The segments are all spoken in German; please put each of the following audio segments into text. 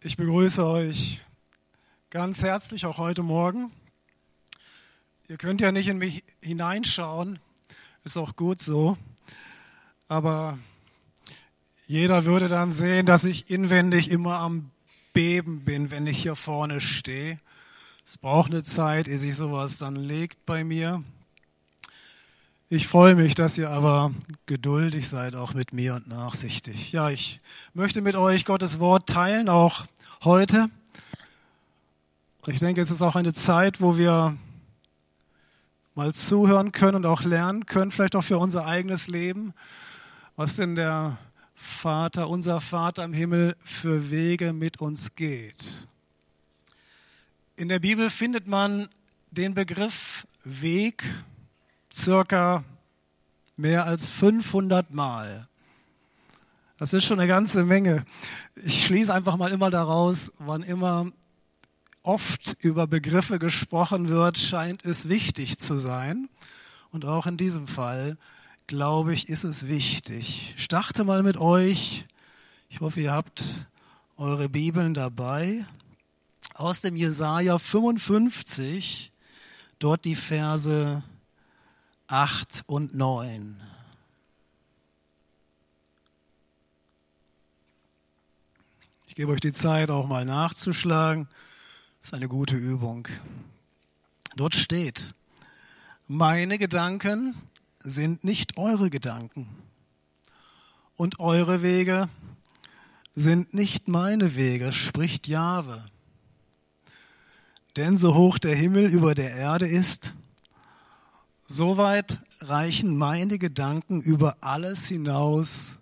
Ich begrüße euch ganz herzlich auch heute Morgen. Ihr könnt ja nicht in mich hineinschauen, ist auch gut so, aber jeder würde dann sehen, dass ich inwendig immer am Beben bin, wenn ich hier vorne stehe. Es braucht eine Zeit, ehe sich sowas dann legt bei mir. Ich freue mich, dass ihr aber geduldig seid, auch mit mir und nachsichtig. Ja, ich möchte mit euch Gottes Wort teilen, auch heute. Ich denke, es ist auch eine Zeit, wo wir mal zuhören können und auch lernen können, vielleicht auch für unser eigenes Leben, was denn der Vater, unser Vater im Himmel für Wege mit uns geht. In der Bibel findet man den Begriff Weg circa mehr als 500 Mal. Das ist schon eine ganze Menge. Ich schließe einfach mal immer daraus, wann immer oft über Begriffe gesprochen wird, scheint es wichtig zu sein. Und auch in diesem Fall, glaube ich, ist es wichtig. Ich starte mal mit euch. Ich hoffe, ihr habt eure Bibeln dabei. Aus dem Jesaja 55, dort die Verse 8 und 9. Ich gebe euch die Zeit, auch mal nachzuschlagen. Das ist eine gute Übung. Dort steht, meine Gedanken sind nicht eure Gedanken und eure Wege sind nicht meine Wege, spricht Jahwe. Denn so hoch der Himmel über der Erde ist, Soweit reichen meine Gedanken über alles hinaus,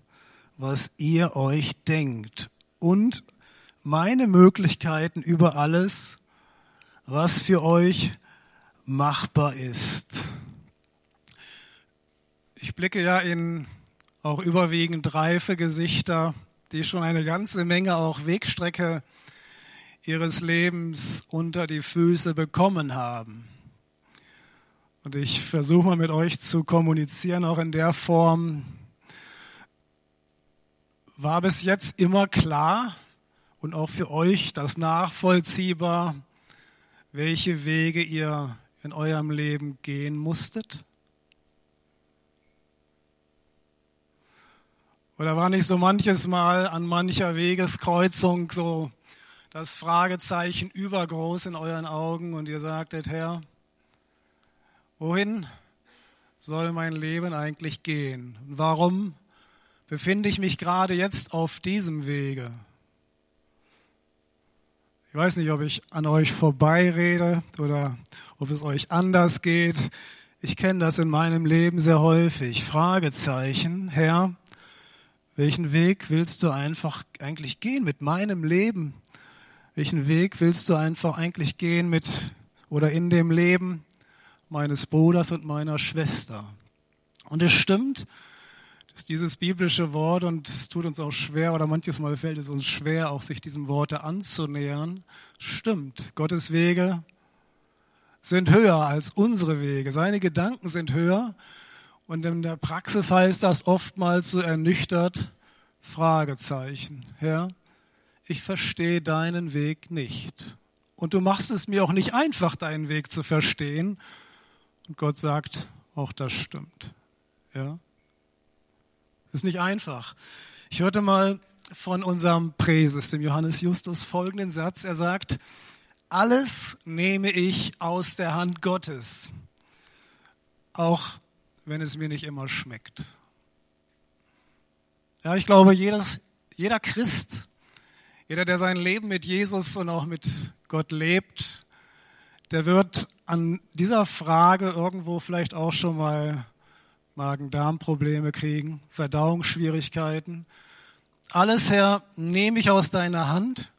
was ihr euch denkt und meine Möglichkeiten über alles, was für euch machbar ist. Ich blicke ja in auch überwiegend reife Gesichter, die schon eine ganze Menge auch Wegstrecke ihres Lebens unter die Füße bekommen haben. Und ich versuche mal mit euch zu kommunizieren, auch in der Form. War bis jetzt immer klar und auch für euch das nachvollziehbar, welche Wege ihr in eurem Leben gehen musstet? Oder war nicht so manches Mal an mancher Wegeskreuzung so das Fragezeichen übergroß in euren Augen und ihr sagtet, Herr, Wohin soll mein Leben eigentlich gehen? Warum befinde ich mich gerade jetzt auf diesem Wege? Ich weiß nicht, ob ich an euch vorbeirede oder ob es euch anders geht. Ich kenne das in meinem Leben sehr häufig. Fragezeichen, Herr, welchen Weg willst du einfach eigentlich gehen mit meinem Leben? Welchen Weg willst du einfach eigentlich gehen mit oder in dem Leben meines Bruders und meiner Schwester. Und es stimmt, dass dieses biblische Wort, und es tut uns auch schwer, oder manches Mal fällt es uns schwer, auch sich diesem Worte anzunähern, stimmt. Gottes Wege sind höher als unsere Wege. Seine Gedanken sind höher. Und in der Praxis heißt das oftmals so ernüchtert, Fragezeichen. Herr, ich verstehe deinen Weg nicht. Und du machst es mir auch nicht einfach, deinen Weg zu verstehen. Und Gott sagt, auch das stimmt. Ja? Es ist nicht einfach. Ich hörte mal von unserem Präses, dem Johannes Justus, folgenden Satz. Er sagt, alles nehme ich aus der Hand Gottes, auch wenn es mir nicht immer schmeckt. Ja, ich glaube, jedes, jeder Christ, jeder, der sein Leben mit Jesus und auch mit Gott lebt, der wird an dieser Frage irgendwo vielleicht auch schon mal Magen-Darm-Probleme kriegen, Verdauungsschwierigkeiten. Alles, Herr, nehme ich aus deiner Hand,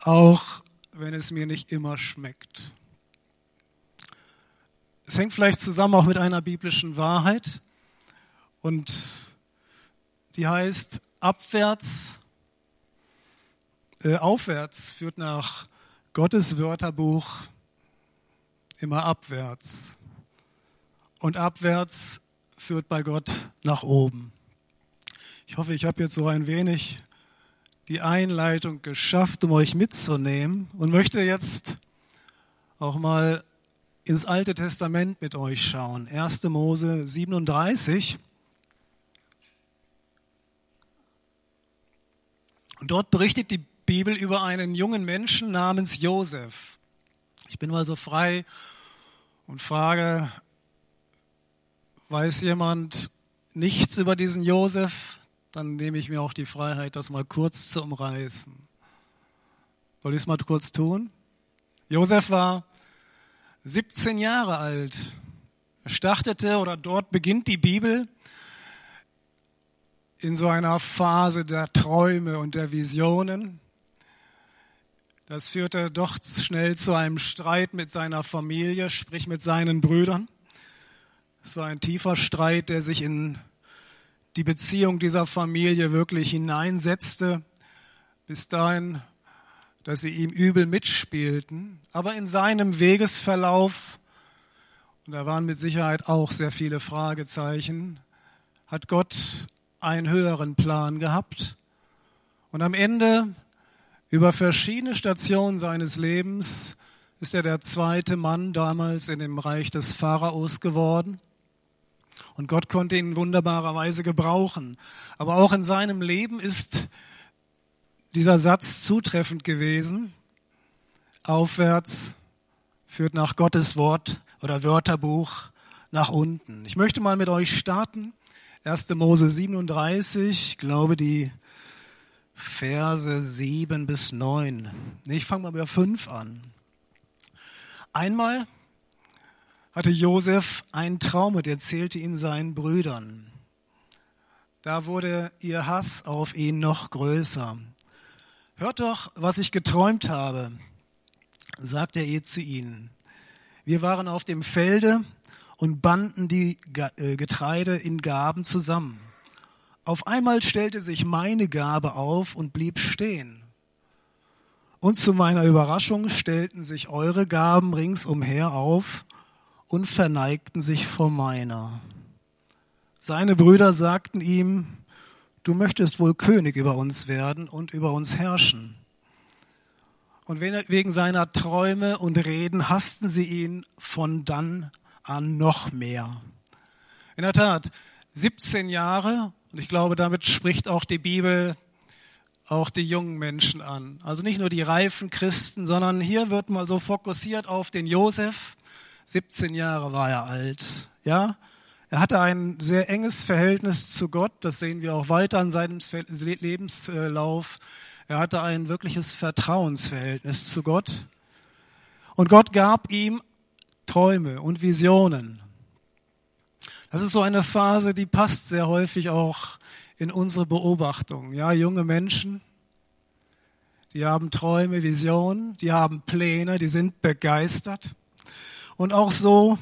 auch wenn es mir nicht immer schmeckt. Es hängt vielleicht zusammen auch mit einer biblischen Wahrheit und die heißt, abwärts, äh, aufwärts führt nach Gottes Wörterbuch immer abwärts. Und abwärts führt bei Gott nach oben. Ich hoffe, ich habe jetzt so ein wenig die Einleitung geschafft, um euch mitzunehmen und möchte jetzt auch mal ins Alte Testament mit euch schauen. 1. Mose 37. Und dort berichtet die Bibel über einen jungen Menschen namens Josef. Ich bin mal so frei und frage, weiß jemand nichts über diesen Josef? Dann nehme ich mir auch die Freiheit, das mal kurz zu umreißen. Soll ich es mal kurz tun? Josef war 17 Jahre alt. Er startete oder dort beginnt die Bibel in so einer Phase der Träume und der Visionen. Das führte doch schnell zu einem Streit mit seiner Familie, sprich mit seinen Brüdern. Es war ein tiefer Streit, der sich in die Beziehung dieser Familie wirklich hineinsetzte, bis dahin, dass sie ihm übel mitspielten. Aber in seinem Wegesverlauf, und da waren mit Sicherheit auch sehr viele Fragezeichen, hat Gott einen höheren Plan gehabt. Und am Ende, über verschiedene Stationen seines Lebens, ist er der zweite Mann damals in dem Reich des Pharaos geworden. Und Gott konnte ihn in wunderbarer Weise gebrauchen. Aber auch in seinem Leben ist dieser Satz zutreffend gewesen. Aufwärts führt nach Gottes Wort oder Wörterbuch nach unten. Ich möchte mal mit euch starten 1. Mose 37, ich glaube die Verse 7 bis 9. Nee, ich fange mal bei 5 an. Einmal hatte Josef einen Traum und erzählte ihn seinen Brüdern. Da wurde ihr Hass auf ihn noch größer. Hört doch, was ich geträumt habe, sagte er zu ihnen. Wir waren auf dem Felde und banden die äh, Getreide in Gaben zusammen. Auf einmal stellte sich meine Gabe auf und blieb stehen. Und zu meiner Überraschung stellten sich eure Gaben ringsumher auf und verneigten sich vor meiner. Seine Brüder sagten ihm, du möchtest wohl König über uns werden und über uns herrschen. Und wegen seiner Träume und Reden hassten sie ihn von dann an noch mehr. In der Tat, 17 Jahre, und ich glaube, damit spricht auch die Bibel auch die jungen Menschen an. Also nicht nur die reifen Christen, sondern hier wird mal so fokussiert auf den Josef. 17 Jahre war er alt, ja. Er hatte ein sehr enges Verhältnis zu Gott, das sehen wir auch weiter in seinem Lebenslauf. Er hatte ein wirkliches Vertrauensverhältnis zu Gott. Und Gott gab ihm Träume und Visionen. Das ist so eine Phase, die passt sehr häufig auch in unsere Beobachtung. Ja, junge Menschen, die haben Träume, Visionen, die haben Pläne, die sind begeistert. Und auch so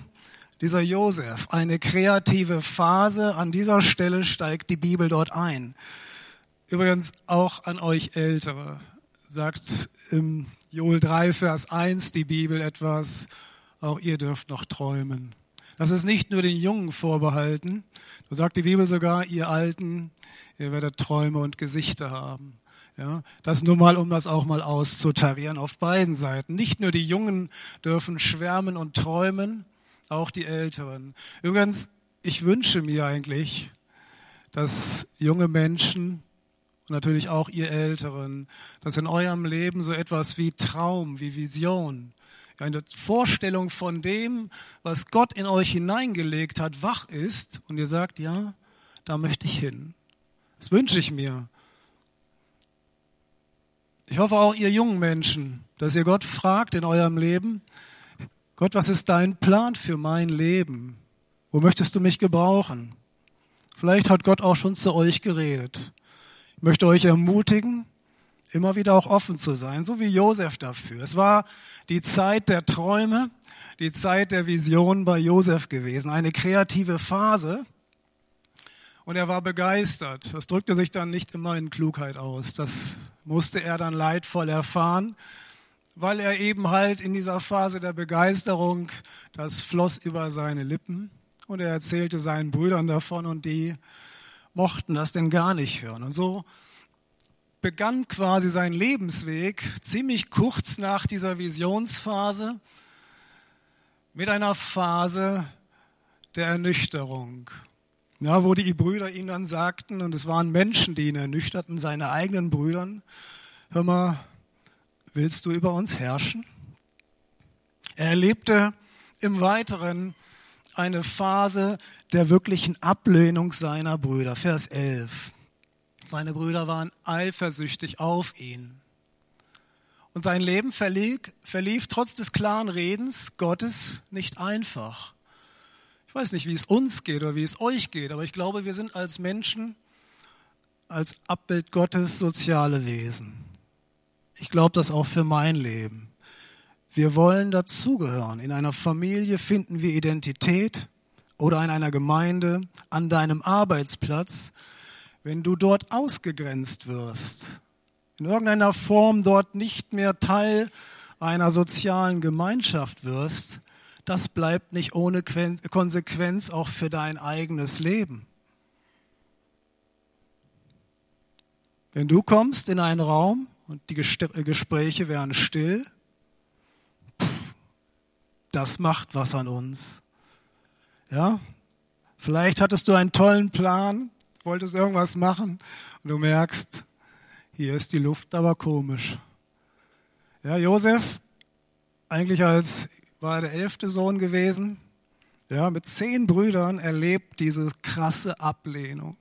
dieser Josef, eine kreative Phase. An dieser Stelle steigt die Bibel dort ein. Übrigens auch an euch Ältere sagt im Joel 3, Vers 1 die Bibel etwas auch ihr dürft noch träumen. Das ist nicht nur den Jungen vorbehalten. So sagt die Bibel sogar, ihr Alten, ihr werdet Träume und Gesichter haben. Ja, das nur mal, um das auch mal auszutarieren auf beiden Seiten. Nicht nur die Jungen dürfen schwärmen und träumen, auch die Älteren. Übrigens, ich wünsche mir eigentlich, dass junge Menschen und natürlich auch ihr Älteren, dass in eurem Leben so etwas wie Traum, wie Vision, eine Vorstellung von dem, was Gott in euch hineingelegt hat, wach ist und ihr sagt, ja, da möchte ich hin. Das wünsche ich mir. Ich hoffe auch ihr jungen Menschen, dass ihr Gott fragt in eurem Leben, Gott, was ist dein Plan für mein Leben? Wo möchtest du mich gebrauchen? Vielleicht hat Gott auch schon zu euch geredet. Ich möchte euch ermutigen, immer wieder auch offen zu sein, so wie Josef dafür. Es war die Zeit der Träume, die Zeit der Vision bei Josef gewesen, eine kreative Phase. Und er war begeistert. Das drückte sich dann nicht immer in Klugheit aus. Das musste er dann leidvoll erfahren, weil er eben halt in dieser Phase der Begeisterung, das floss über seine Lippen und er erzählte seinen Brüdern davon und die mochten das denn gar nicht hören. Und so begann quasi sein Lebensweg ziemlich kurz nach dieser Visionsphase mit einer Phase der Ernüchterung. Ja, wo die Brüder ihm dann sagten, und es waren Menschen, die ihn ernüchterten, seine eigenen Brüdern, hör mal, willst du über uns herrschen? Er erlebte im Weiteren eine Phase der wirklichen Ablehnung seiner Brüder. Vers 11. Seine Brüder waren eifersüchtig auf ihn. Und sein Leben verlief, verlief trotz des klaren Redens Gottes nicht einfach. Ich weiß nicht, wie es uns geht oder wie es euch geht, aber ich glaube, wir sind als Menschen, als Abbild Gottes soziale Wesen. Ich glaube das auch für mein Leben. Wir wollen dazugehören. In einer Familie finden wir Identität oder in einer Gemeinde, an deinem Arbeitsplatz, wenn du dort ausgegrenzt wirst, in irgendeiner Form dort nicht mehr Teil einer sozialen Gemeinschaft wirst, das bleibt nicht ohne Konsequenz auch für dein eigenes Leben. Wenn du kommst in einen Raum und die Gespräche werden still, das macht was an uns. Ja? Vielleicht hattest du einen tollen Plan, wolltest irgendwas machen und du merkst, hier ist die Luft aber komisch. Ja, Josef, eigentlich als war er der elfte Sohn gewesen, ja, mit zehn Brüdern erlebt diese krasse Ablehnung.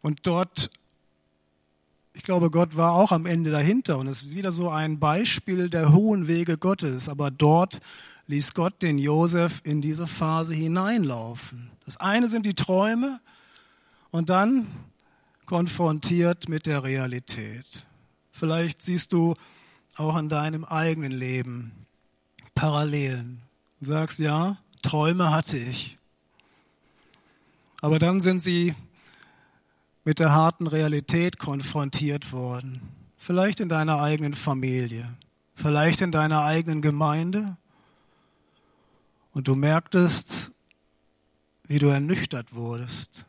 Und dort, ich glaube, Gott war auch am Ende dahinter und es ist wieder so ein Beispiel der hohen Wege Gottes. Aber dort ließ Gott den Josef in diese Phase hineinlaufen. Das eine sind die Träume und dann konfrontiert mit der Realität. Vielleicht siehst du auch in deinem eigenen Leben Parallelen sagst, ja, Träume hatte ich. Aber dann sind sie mit der harten Realität konfrontiert worden. Vielleicht in deiner eigenen Familie, vielleicht in deiner eigenen Gemeinde. Und du merktest, wie du ernüchtert wurdest.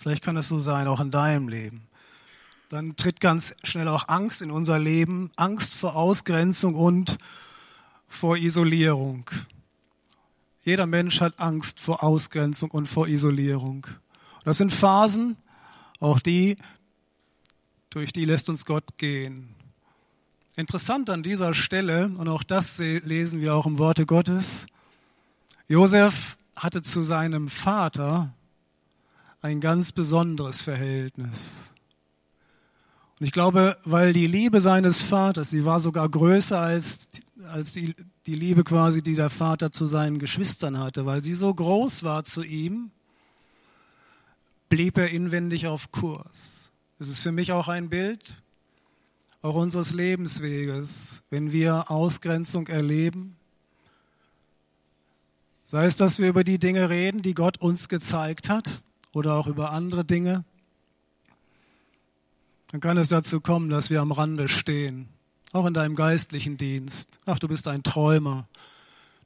Vielleicht kann es so sein, auch in deinem Leben dann tritt ganz schnell auch Angst in unser Leben, Angst vor Ausgrenzung und vor Isolierung. Jeder Mensch hat Angst vor Ausgrenzung und vor Isolierung. Das sind Phasen, auch die, durch die lässt uns Gott gehen. Interessant an dieser Stelle, und auch das lesen wir auch im Worte Gottes, Josef hatte zu seinem Vater ein ganz besonderes Verhältnis. Und ich glaube, weil die Liebe seines Vaters, sie war sogar größer als, als die, die Liebe quasi, die der Vater zu seinen Geschwistern hatte, weil sie so groß war zu ihm, blieb er inwendig auf Kurs. Es ist für mich auch ein Bild, auch unseres Lebensweges, wenn wir Ausgrenzung erleben. Sei es, dass wir über die Dinge reden, die Gott uns gezeigt hat, oder auch über andere Dinge, dann kann es dazu kommen, dass wir am Rande stehen, auch in deinem geistlichen Dienst. Ach, du bist ein Träumer.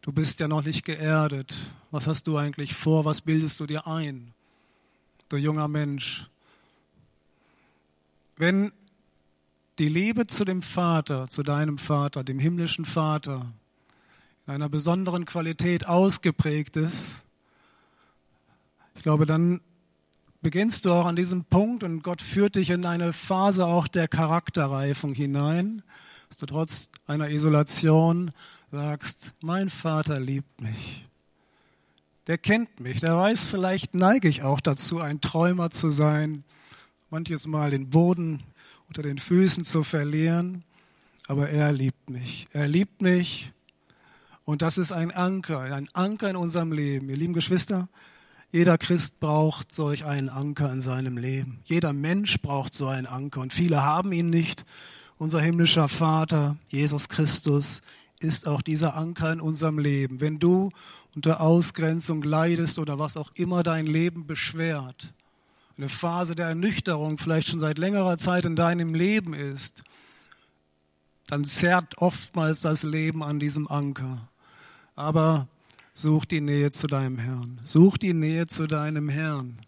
Du bist ja noch nicht geerdet. Was hast du eigentlich vor? Was bildest du dir ein? Du junger Mensch. Wenn die Liebe zu dem Vater, zu deinem Vater, dem himmlischen Vater, in einer besonderen Qualität ausgeprägt ist, ich glaube, dann beginnst du auch an diesem Punkt und Gott führt dich in eine Phase auch der Charakterreifung hinein, dass du trotz einer Isolation sagst, mein Vater liebt mich. Der kennt mich, der weiß, vielleicht neige ich auch dazu, ein Träumer zu sein, manches Mal den Boden unter den Füßen zu verlieren, aber er liebt mich. Er liebt mich und das ist ein Anker, ein Anker in unserem Leben. Ihr lieben Geschwister, jeder Christ braucht solch einen Anker in seinem Leben. Jeder Mensch braucht so einen Anker und viele haben ihn nicht. Unser himmlischer Vater, Jesus Christus, ist auch dieser Anker in unserem Leben. Wenn du unter Ausgrenzung leidest oder was auch immer dein Leben beschwert, eine Phase der Ernüchterung vielleicht schon seit längerer Zeit in deinem Leben ist, dann zerrt oftmals das Leben an diesem Anker. Aber Such die Nähe zu deinem Herrn. Such die Nähe zu deinem Herrn.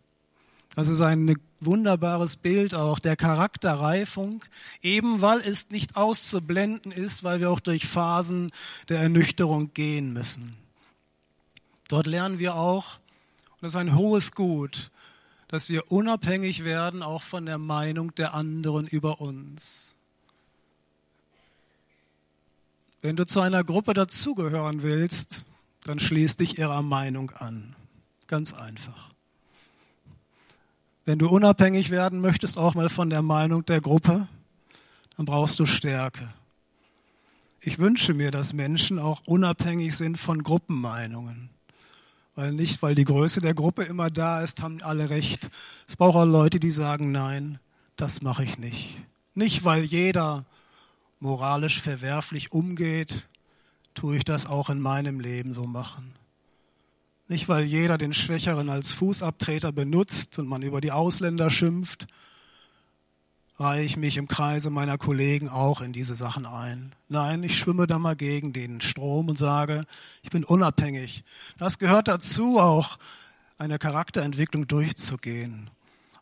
Das ist eine wunderbares Bild auch der Charakterreifung, eben weil es nicht auszublenden ist, weil wir auch durch Phasen der Ernüchterung gehen müssen. Dort lernen wir auch, und das ist ein hohes Gut, dass wir unabhängig werden auch von der Meinung der anderen über uns. Wenn du zu einer Gruppe dazugehören willst, dann schließ dich ihrer Meinung an. Ganz einfach. Wenn du unabhängig werden möchtest, auch mal von der Meinung der Gruppe, dann brauchst du Stärke. Ich wünsche mir, dass Menschen auch unabhängig sind von Gruppenmeinungen. Weil nicht, weil die Größe der Gruppe immer da ist, haben alle recht. Es braucht auch Leute, die sagen, nein, das mache ich nicht. Nicht, weil jeder moralisch verwerflich umgeht, tue ich das auch in meinem Leben so machen. Nicht, weil jeder den Schwächeren als Fußabtreter benutzt und man über die Ausländer schimpft, reihe ich mich im Kreise meiner Kollegen auch in diese Sachen ein. Nein, ich schwimme da mal gegen den Strom und sage, ich bin unabhängig. Das gehört dazu, auch eine Charakterentwicklung durchzugehen.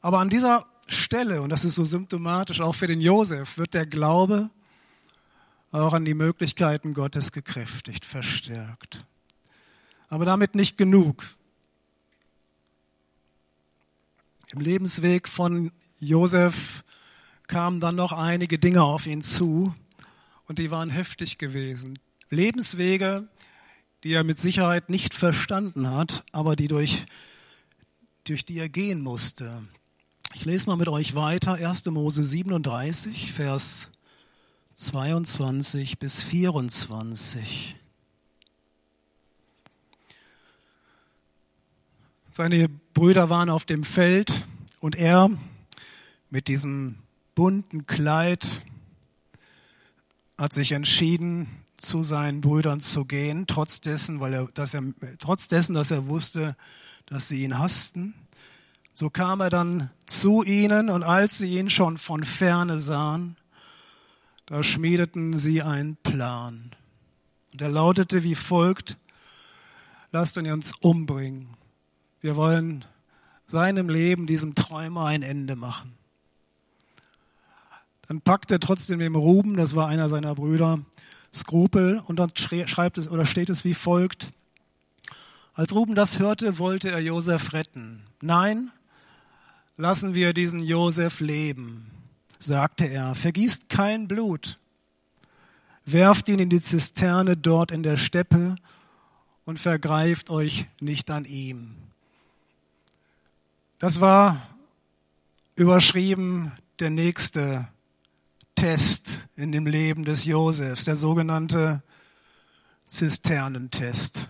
Aber an dieser Stelle, und das ist so symptomatisch auch für den Josef, wird der Glaube auch an die Möglichkeiten Gottes gekräftigt, verstärkt. Aber damit nicht genug. Im Lebensweg von Josef kamen dann noch einige Dinge auf ihn zu und die waren heftig gewesen. Lebenswege, die er mit Sicherheit nicht verstanden hat, aber die durch, durch die er gehen musste. Ich lese mal mit euch weiter, 1. Mose 37, Vers 22 bis 24. Seine Brüder waren auf dem Feld und er mit diesem bunten Kleid hat sich entschieden, zu seinen Brüdern zu gehen, trotz dessen, weil er, dass er, trotz dessen, dass er wusste, dass sie ihn hassten. So kam er dann zu ihnen und als sie ihn schon von ferne sahen, da schmiedeten sie einen Plan. Und er lautete wie folgt, lasst uns umbringen. Wir wollen seinem Leben, diesem Träumer, ein Ende machen. Dann packt er trotzdem dem Ruben, das war einer seiner Brüder, Skrupel und dann schreibt es oder steht es wie folgt. Als Ruben das hörte, wollte er Josef retten. Nein, lassen wir diesen Josef leben sagte er, vergießt kein Blut, werft ihn in die Zisterne dort in der Steppe und vergreift euch nicht an ihm. Das war überschrieben der nächste Test in dem Leben des Josefs, der sogenannte Zisternentest.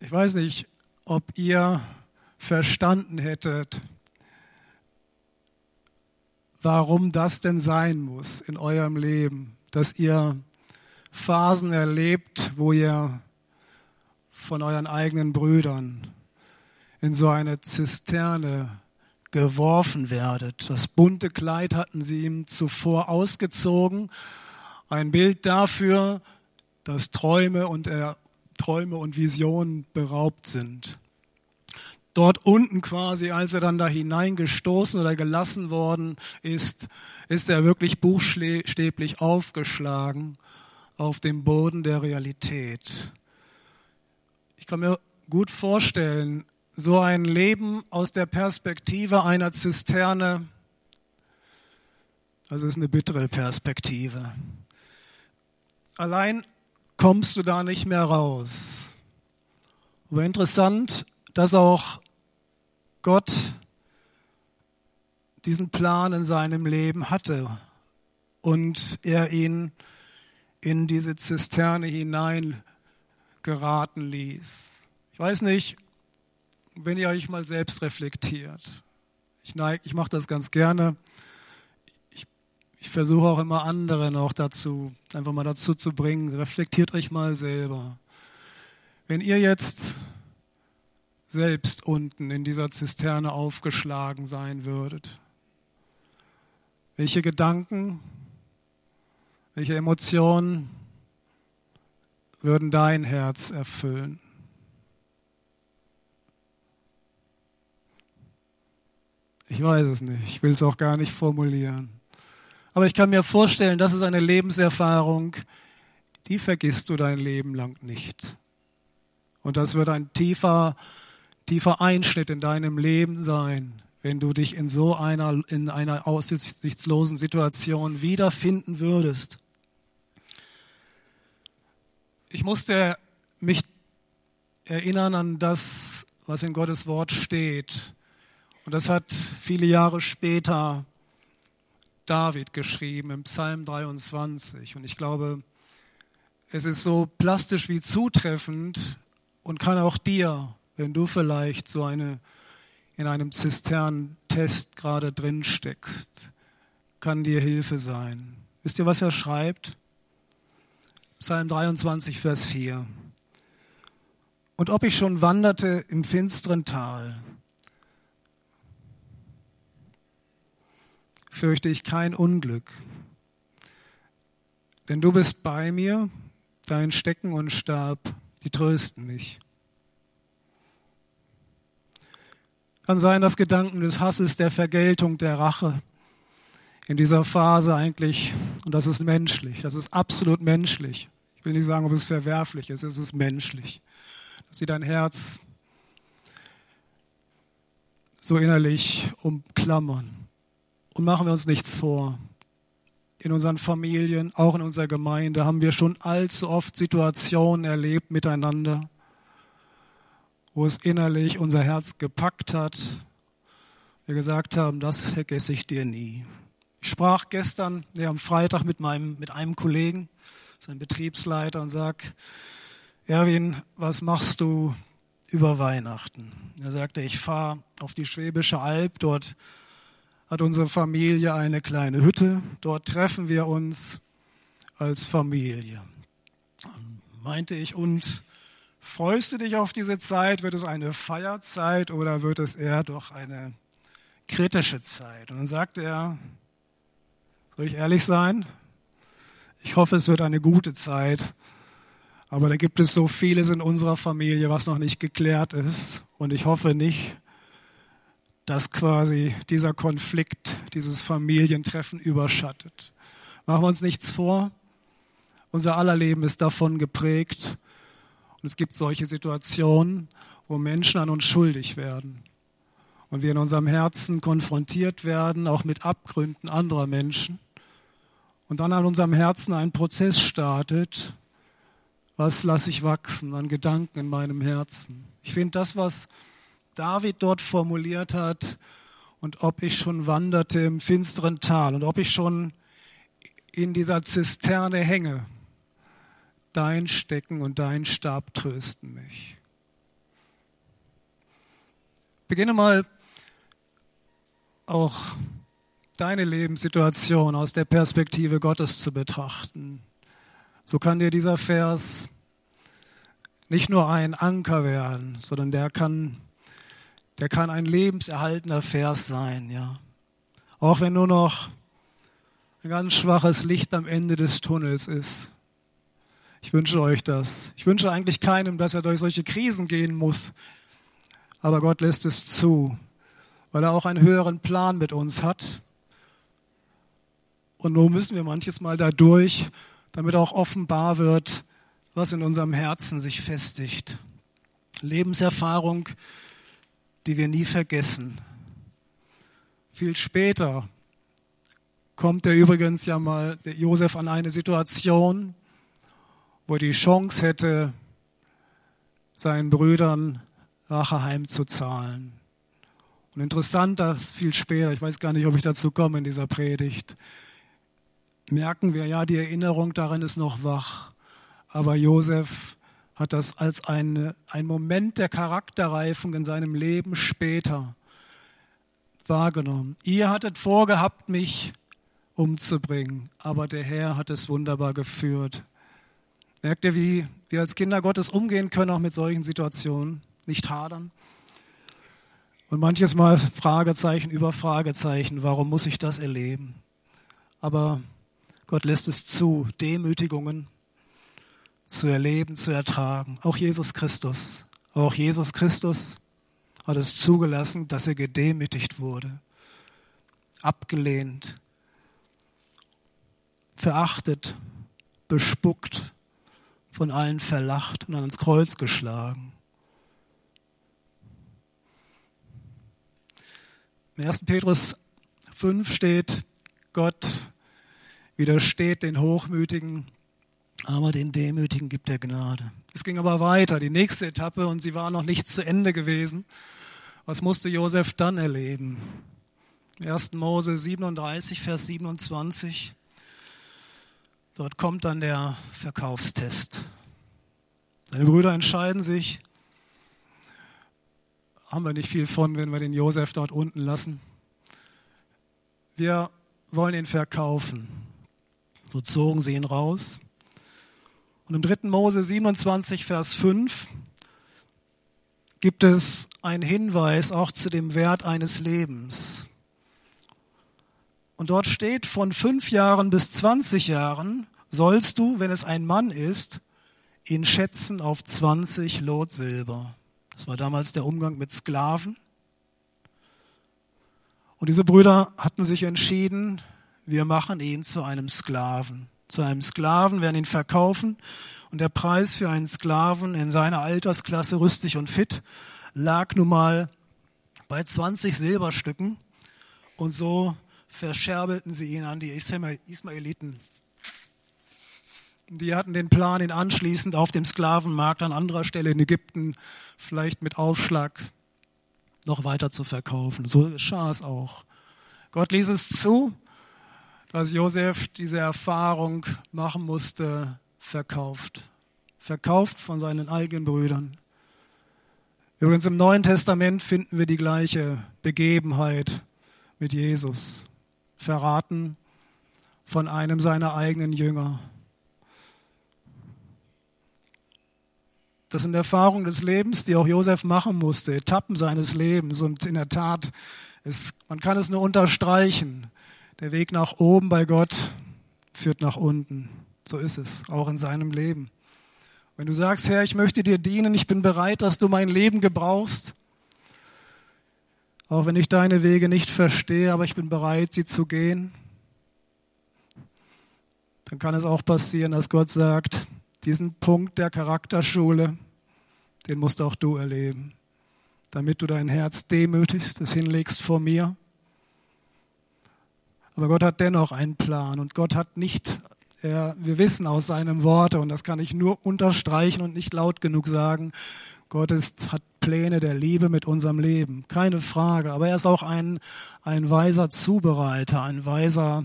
Ich weiß nicht, ob ihr verstanden hättet, warum das denn sein muss in eurem Leben, dass ihr Phasen erlebt, wo ihr von euren eigenen Brüdern in so eine Zisterne geworfen werdet. Das bunte Kleid hatten sie ihm zuvor ausgezogen. Ein Bild dafür, dass Träume und, er, Träume und Visionen beraubt sind dort unten quasi, als er dann da hineingestoßen oder gelassen worden ist, ist er wirklich buchstäblich aufgeschlagen auf dem Boden der Realität. Ich kann mir gut vorstellen, so ein Leben aus der Perspektive einer Zisterne, das ist eine bittere Perspektive. Allein kommst du da nicht mehr raus. Aber interessant, dass auch Gott diesen Plan in seinem Leben hatte und er ihn in diese Zisterne hinein geraten ließ. Ich weiß nicht, wenn ihr euch mal selbst reflektiert. Ich, ich mache das ganz gerne. Ich, ich versuche auch immer andere noch dazu, einfach mal dazu zu bringen. Reflektiert euch mal selber. Wenn ihr jetzt selbst unten in dieser Zisterne aufgeschlagen sein würdet? Welche Gedanken, welche Emotionen würden dein Herz erfüllen? Ich weiß es nicht. Ich will es auch gar nicht formulieren. Aber ich kann mir vorstellen, das ist eine Lebenserfahrung, die vergisst du dein Leben lang nicht. Und das wird ein tiefer, tiefer Einschnitt in deinem Leben sein, wenn du dich in so einer, in einer aussichtslosen Situation wiederfinden würdest. Ich musste mich erinnern an das, was in Gottes Wort steht. Und das hat viele Jahre später David geschrieben im Psalm 23. Und ich glaube, es ist so plastisch wie zutreffend und kann auch dir, wenn du vielleicht so eine in einem Zisternentest gerade drin steckst, kann dir Hilfe sein. Wisst ihr, was er schreibt? Psalm 23, Vers 4. Und ob ich schon wanderte im finsteren Tal, fürchte ich kein Unglück. Denn du bist bei mir, dein Stecken und Stab, die trösten mich. Kann sein, dass Gedanken des Hasses, der Vergeltung, der Rache in dieser Phase eigentlich, und das ist menschlich, das ist absolut menschlich. Ich will nicht sagen, ob es verwerflich ist, es ist menschlich, dass sie dein Herz so innerlich umklammern. Und machen wir uns nichts vor. In unseren Familien, auch in unserer Gemeinde haben wir schon allzu oft Situationen erlebt miteinander, wo es innerlich unser Herz gepackt hat. Wir gesagt haben, das vergesse ich dir nie. Ich sprach gestern, ja, am Freitag mit meinem, mit einem Kollegen, sein Betriebsleiter, und sag, Erwin, was machst du über Weihnachten? Er sagte, ich fahre auf die Schwäbische Alb, dort hat unsere Familie eine kleine Hütte, dort treffen wir uns als Familie. Meinte ich, und Freust du dich auf diese Zeit? Wird es eine Feierzeit oder wird es eher doch eine kritische Zeit? Und dann sagte er, soll ich ehrlich sein? Ich hoffe, es wird eine gute Zeit. Aber da gibt es so vieles in unserer Familie, was noch nicht geklärt ist. Und ich hoffe nicht, dass quasi dieser Konflikt, dieses Familientreffen überschattet. Machen wir uns nichts vor. Unser aller Leben ist davon geprägt. Und es gibt solche Situationen, wo Menschen an uns schuldig werden. Und wir in unserem Herzen konfrontiert werden, auch mit Abgründen anderer Menschen. Und dann an unserem Herzen ein Prozess startet. Was lasse ich wachsen an Gedanken in meinem Herzen? Ich finde das, was David dort formuliert hat, und ob ich schon wanderte im finsteren Tal und ob ich schon in dieser Zisterne hänge, dein Stecken und dein Stab trösten mich. Beginne mal auch deine Lebenssituation aus der Perspektive Gottes zu betrachten. So kann dir dieser Vers nicht nur ein Anker werden, sondern der kann, der kann ein lebenserhaltender Vers sein, ja. Auch wenn nur noch ein ganz schwaches Licht am Ende des Tunnels ist. Ich wünsche euch das. Ich wünsche eigentlich keinem, dass er durch solche Krisen gehen muss. Aber Gott lässt es zu, weil er auch einen höheren Plan mit uns hat. Und nun müssen wir manches Mal dadurch, damit auch offenbar wird, was in unserem Herzen sich festigt. Lebenserfahrung, die wir nie vergessen. Viel später kommt er übrigens ja mal, der Josef, an eine Situation, wo er die Chance hätte, seinen Brüdern Rache heimzuzahlen. Und interessanter, viel später, ich weiß gar nicht, ob ich dazu komme in dieser Predigt, merken wir, ja, die Erinnerung daran ist noch wach. Aber Josef hat das als eine, ein Moment der Charakterreifung in seinem Leben später wahrgenommen. Ihr hattet vorgehabt, mich umzubringen, aber der Herr hat es wunderbar geführt. Merkt ihr, wie wir als Kinder Gottes umgehen können, auch mit solchen Situationen? Nicht hadern. Und manches Mal Fragezeichen über Fragezeichen. Warum muss ich das erleben? Aber Gott lässt es zu, Demütigungen zu erleben, zu ertragen. Auch Jesus Christus. Auch Jesus Christus hat es zugelassen, dass er gedemütigt wurde. abgelehnt, verachtet, bespuckt, von allen verlacht und ans Kreuz geschlagen. Im 1. Petrus 5 steht, Gott widersteht den Hochmütigen, aber den Demütigen gibt er Gnade. Es ging aber weiter, die nächste Etappe, und sie war noch nicht zu Ende gewesen. Was musste Josef dann erleben? 1. Mose 37, Vers 27. Dort kommt dann der Verkaufstest. Seine Brüder entscheiden sich, haben wir nicht viel von, wenn wir den Josef dort unten lassen. Wir wollen ihn verkaufen. So zogen sie ihn raus. Und im 3. Mose 27, Vers 5 gibt es einen Hinweis auch zu dem Wert eines Lebens. Und dort steht, von fünf Jahren bis 20 Jahren sollst du, wenn es ein Mann ist, ihn schätzen auf 20 Lot Silber. Das war damals der Umgang mit Sklaven. Und diese Brüder hatten sich entschieden, wir machen ihn zu einem Sklaven. Zu einem Sklaven, werden ihn verkaufen. Und der Preis für einen Sklaven in seiner Altersklasse rüstig und fit lag nun mal bei 20 Silberstücken. Und so verscherbelten sie ihn an die Ismaeliten. Die hatten den Plan, ihn anschließend auf dem Sklavenmarkt an anderer Stelle in Ägypten vielleicht mit Aufschlag noch weiter zu verkaufen. So geschah es auch. Gott ließ es zu, dass Josef diese Erfahrung machen musste, verkauft. Verkauft von seinen eigenen Brüdern. Übrigens im Neuen Testament finden wir die gleiche Begebenheit mit Jesus. Verraten von einem seiner eigenen Jünger. Das sind Erfahrungen des Lebens, die auch Josef machen musste, Etappen seines Lebens. Und in der Tat, es, man kann es nur unterstreichen. Der Weg nach oben bei Gott führt nach unten. So ist es, auch in seinem Leben. Wenn du sagst, Herr, ich möchte dir dienen, ich bin bereit, dass du mein Leben gebrauchst, auch wenn ich deine Wege nicht verstehe, aber ich bin bereit, sie zu gehen, dann kann es auch passieren, dass Gott sagt, diesen Punkt der Charakterschule, den musst auch du erleben, damit du dein Herz demütigst, es hinlegst vor mir. Aber Gott hat dennoch einen Plan und Gott hat nicht, er, wir wissen aus seinem Worte, und das kann ich nur unterstreichen und nicht laut genug sagen, Gott ist, hat Pläne der Liebe mit unserem Leben, keine Frage. Aber er ist auch ein, ein weiser Zubereiter, ein weiser,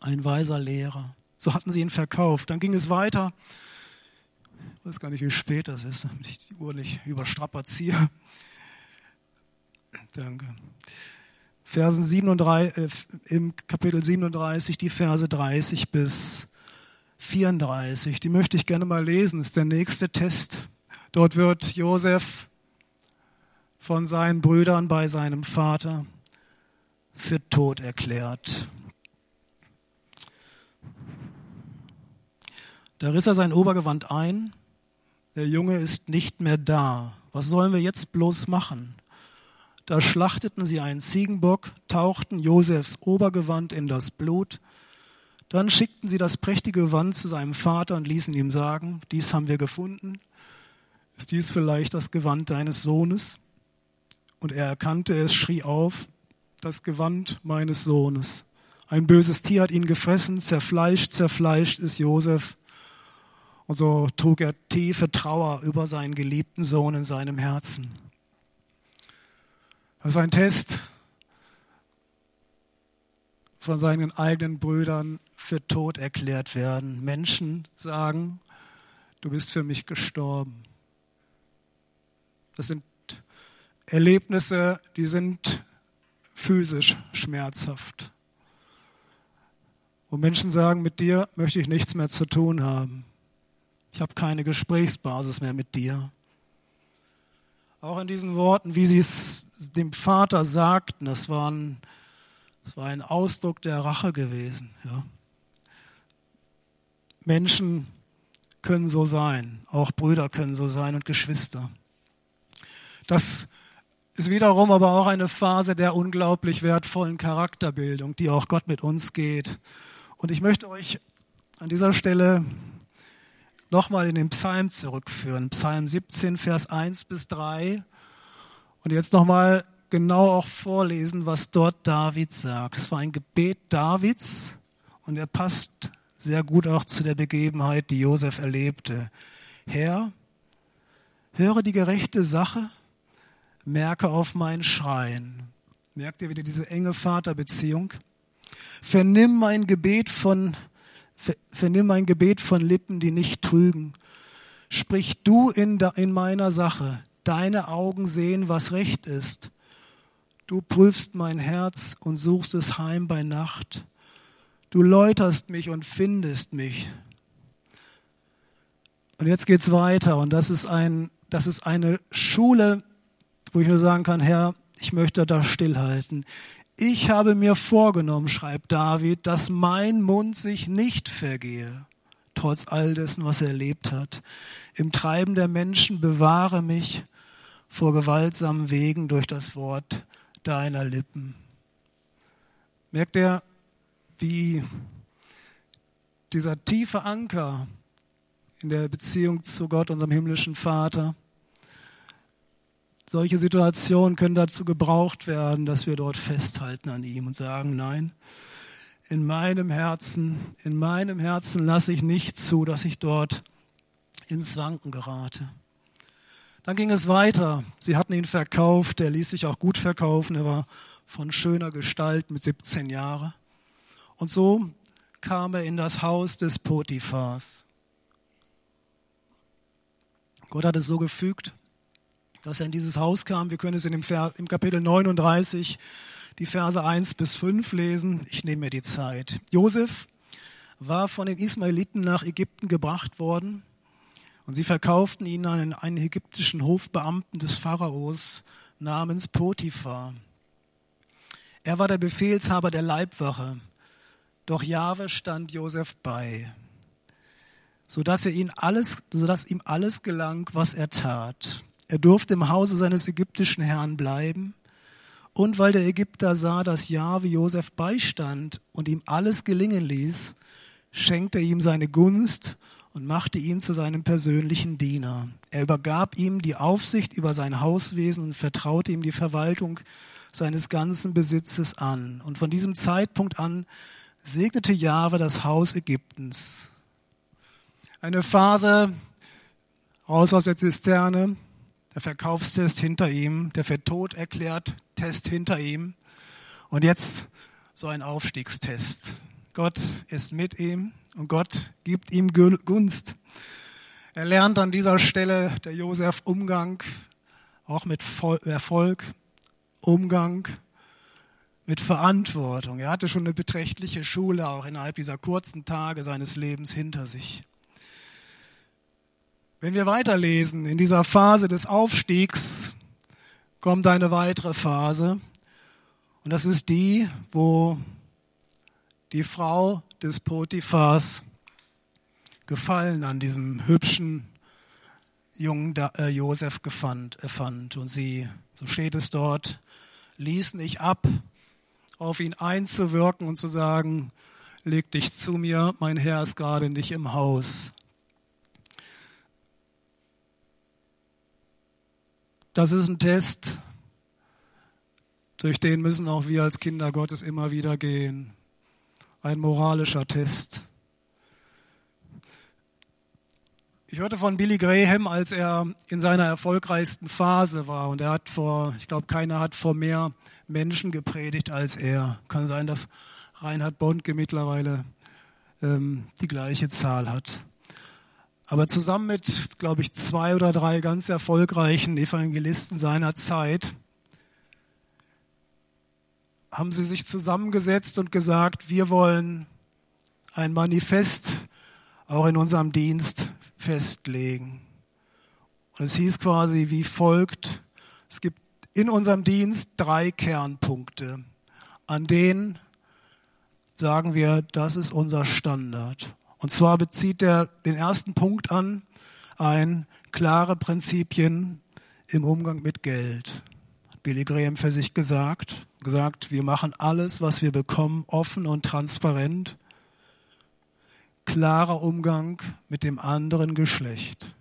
ein weiser Lehrer. So hatten sie ihn verkauft. Dann ging es weiter. Ich weiß gar nicht, wie spät das ist, damit ich die Uhr nicht überstrapaziere. Danke. Versen 37, äh, im Kapitel 37, die Verse 30 bis 34. Die möchte ich gerne mal lesen. Das ist der nächste Test. Dort wird Josef von seinen Brüdern bei seinem Vater für tot erklärt. Da riss er sein Obergewand ein der Junge ist nicht mehr da. Was sollen wir jetzt bloß machen? Da schlachteten sie einen Ziegenbock, tauchten Josefs Obergewand in das Blut. Dann schickten sie das prächtige Gewand zu seinem Vater und ließen ihm sagen, dies haben wir gefunden. Ist dies vielleicht das Gewand deines Sohnes? Und er erkannte es, schrie auf, das Gewand meines Sohnes. Ein böses Tier hat ihn gefressen, zerfleischt, zerfleischt ist Josef. Und so trug er tiefe Trauer über seinen geliebten Sohn in seinem Herzen. Das ist ein Test von seinen eigenen Brüdern für tot erklärt werden. Menschen sagen, du bist für mich gestorben. Das sind Erlebnisse, die sind physisch schmerzhaft. Wo Menschen sagen, mit dir möchte ich nichts mehr zu tun haben. Ich habe keine Gesprächsbasis mehr mit dir. Auch in diesen Worten, wie sie es dem Vater sagten, das, waren, das war ein Ausdruck der Rache gewesen. Ja. Menschen können so sein, auch Brüder können so sein und Geschwister. Das ist wiederum aber auch eine Phase der unglaublich wertvollen Charakterbildung, die auch Gott mit uns geht. Und ich möchte euch an dieser Stelle nochmal in den Psalm zurückführen. Psalm 17, Vers 1 bis 3. Und jetzt nochmal genau auch vorlesen, was dort David sagt. Es war ein Gebet Davids und er passt sehr gut auch zu der Begebenheit, die Josef erlebte. Herr, höre die gerechte Sache, merke auf mein Schreien. Merkt ihr wieder diese enge Vaterbeziehung? Vernimm mein Gebet von vernimm mein Gebet von Lippen, die nicht trügen. Sprich du in, in meiner Sache. Deine Augen sehen, was recht ist. Du prüfst mein Herz und suchst es heim bei Nacht. Du läuterst mich und findest mich. Und jetzt geht's weiter. Und das ist ein, das ist eine Schule, wo ich nur sagen kann, Herr, ich möchte da stillhalten. Ich habe mir vorgenommen, schreibt David, dass mein Mund sich nicht vergehe, trotz all dessen, was er erlebt hat. Im Treiben der Menschen bewahre mich vor gewaltsamen Wegen durch das Wort deiner Lippen. Merkt er, wie dieser tiefe Anker in der Beziehung zu Gott, unserem himmlischen Vater, solche Situationen können dazu gebraucht werden, dass wir dort festhalten an ihm und sagen, nein, in meinem Herzen, in meinem Herzen lasse ich nicht zu, dass ich dort ins Wanken gerate. Dann ging es weiter. Sie hatten ihn verkauft, er ließ sich auch gut verkaufen, er war von schöner Gestalt mit 17 Jahren. Und so kam er in das Haus des Potiphars. Gott hat es so gefügt, dass er in dieses Haus kam. Wir können es in dem Vers, im Kapitel 39, die Verse 1 bis 5 lesen. Ich nehme mir die Zeit. Josef war von den Ismaeliten nach Ägypten gebracht worden und sie verkauften ihn an einen ägyptischen Hofbeamten des Pharaos namens Potiphar. Er war der Befehlshaber der Leibwache, doch Jahwe stand Josef bei, sodass er ihn alles, sodass ihm alles gelang, was er tat. Er durfte im Hause seines ägyptischen Herrn bleiben. Und weil der Ägypter sah, dass Jahwe Josef beistand und ihm alles gelingen ließ, schenkte er ihm seine Gunst und machte ihn zu seinem persönlichen Diener. Er übergab ihm die Aufsicht über sein Hauswesen und vertraute ihm die Verwaltung seines ganzen Besitzes an. Und von diesem Zeitpunkt an segnete Jahwe das Haus Ägyptens. Eine Phase raus aus der Zisterne, der Verkaufstest hinter ihm, der für tot erklärt Test hinter ihm und jetzt so ein Aufstiegstest. Gott ist mit ihm und Gott gibt ihm Gunst. Er lernt an dieser Stelle der Josef Umgang auch mit Erfolg, Umgang mit Verantwortung. Er hatte schon eine beträchtliche Schule auch innerhalb dieser kurzen Tage seines Lebens hinter sich. Wenn wir weiterlesen, in dieser Phase des Aufstiegs kommt eine weitere Phase. Und das ist die, wo die Frau des Potiphars Gefallen an diesem hübschen jungen äh, Josef gefand, fand. Und sie, so steht es dort, ließ nicht ab, auf ihn einzuwirken und zu sagen, leg dich zu mir, mein Herr ist gerade nicht im Haus. Das ist ein Test, durch den müssen auch wir als Kinder Gottes immer wieder gehen. Ein moralischer Test. Ich hörte von Billy Graham, als er in seiner erfolgreichsten Phase war und er hat vor, ich glaube, keiner hat vor mehr Menschen gepredigt als er. Kann sein, dass Reinhard Bondke mittlerweile ähm, die gleiche Zahl hat. Aber zusammen mit, glaube ich, zwei oder drei ganz erfolgreichen Evangelisten seiner Zeit haben sie sich zusammengesetzt und gesagt, wir wollen ein Manifest auch in unserem Dienst festlegen. Und es hieß quasi wie folgt, es gibt in unserem Dienst drei Kernpunkte, an denen sagen wir, das ist unser Standard. Und zwar bezieht er den ersten Punkt an, ein klare Prinzipien im Umgang mit Geld. Billy Graham für sich gesagt. Gesagt, wir machen alles, was wir bekommen, offen und transparent. Klarer Umgang mit dem anderen Geschlecht.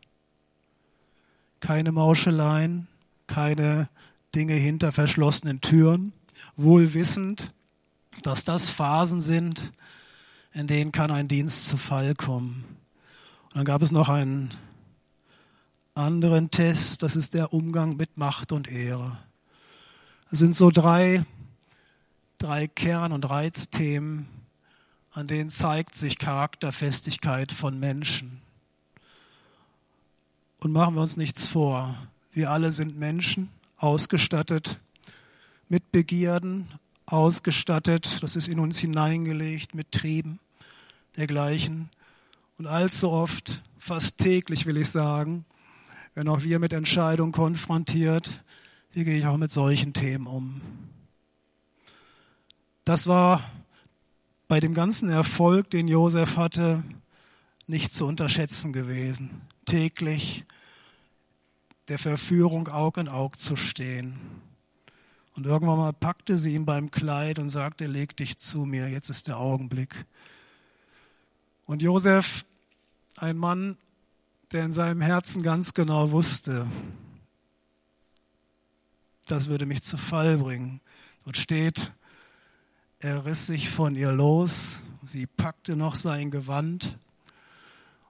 Keine Mauscheleien, keine Dinge hinter verschlossenen Türen, wohl wissend, dass das Phasen sind, in denen kann ein Dienst zu Fall kommen. Und dann gab es noch einen anderen Test, das ist der Umgang mit Macht und Ehre. Das sind so drei, drei Kern- und Reizthemen, an denen zeigt sich Charakterfestigkeit von Menschen. Und machen wir uns nichts vor, wir alle sind Menschen, ausgestattet mit Begierden, ausgestattet, das ist in uns hineingelegt mit Trieben dergleichen. Und allzu oft, fast täglich will ich sagen, wenn auch wir mit Entscheidungen konfrontiert, wie gehe ich auch mit solchen Themen um. Das war bei dem ganzen Erfolg, den Josef hatte, nicht zu unterschätzen gewesen. Täglich der Verführung Aug in Aug zu stehen. Und irgendwann mal packte sie ihn beim Kleid und sagte, leg dich zu mir, jetzt ist der Augenblick. Und Josef, ein Mann, der in seinem Herzen ganz genau wusste, das würde mich zu Fall bringen. Dort steht, er riss sich von ihr los, sie packte noch sein Gewand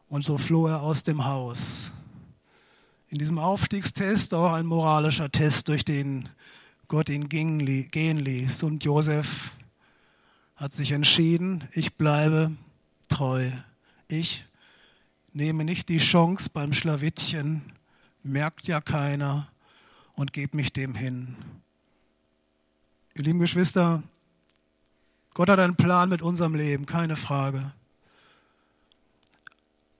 und so floh er aus dem Haus. In diesem Aufstiegstest auch ein moralischer Test, durch den Gott ihn gehen ließ. Und Josef hat sich entschieden, ich bleibe treu. Ich nehme nicht die Chance beim Schlawittchen, merkt ja keiner und gebe mich dem hin. Ihr lieben Geschwister, Gott hat einen Plan mit unserem Leben, keine Frage.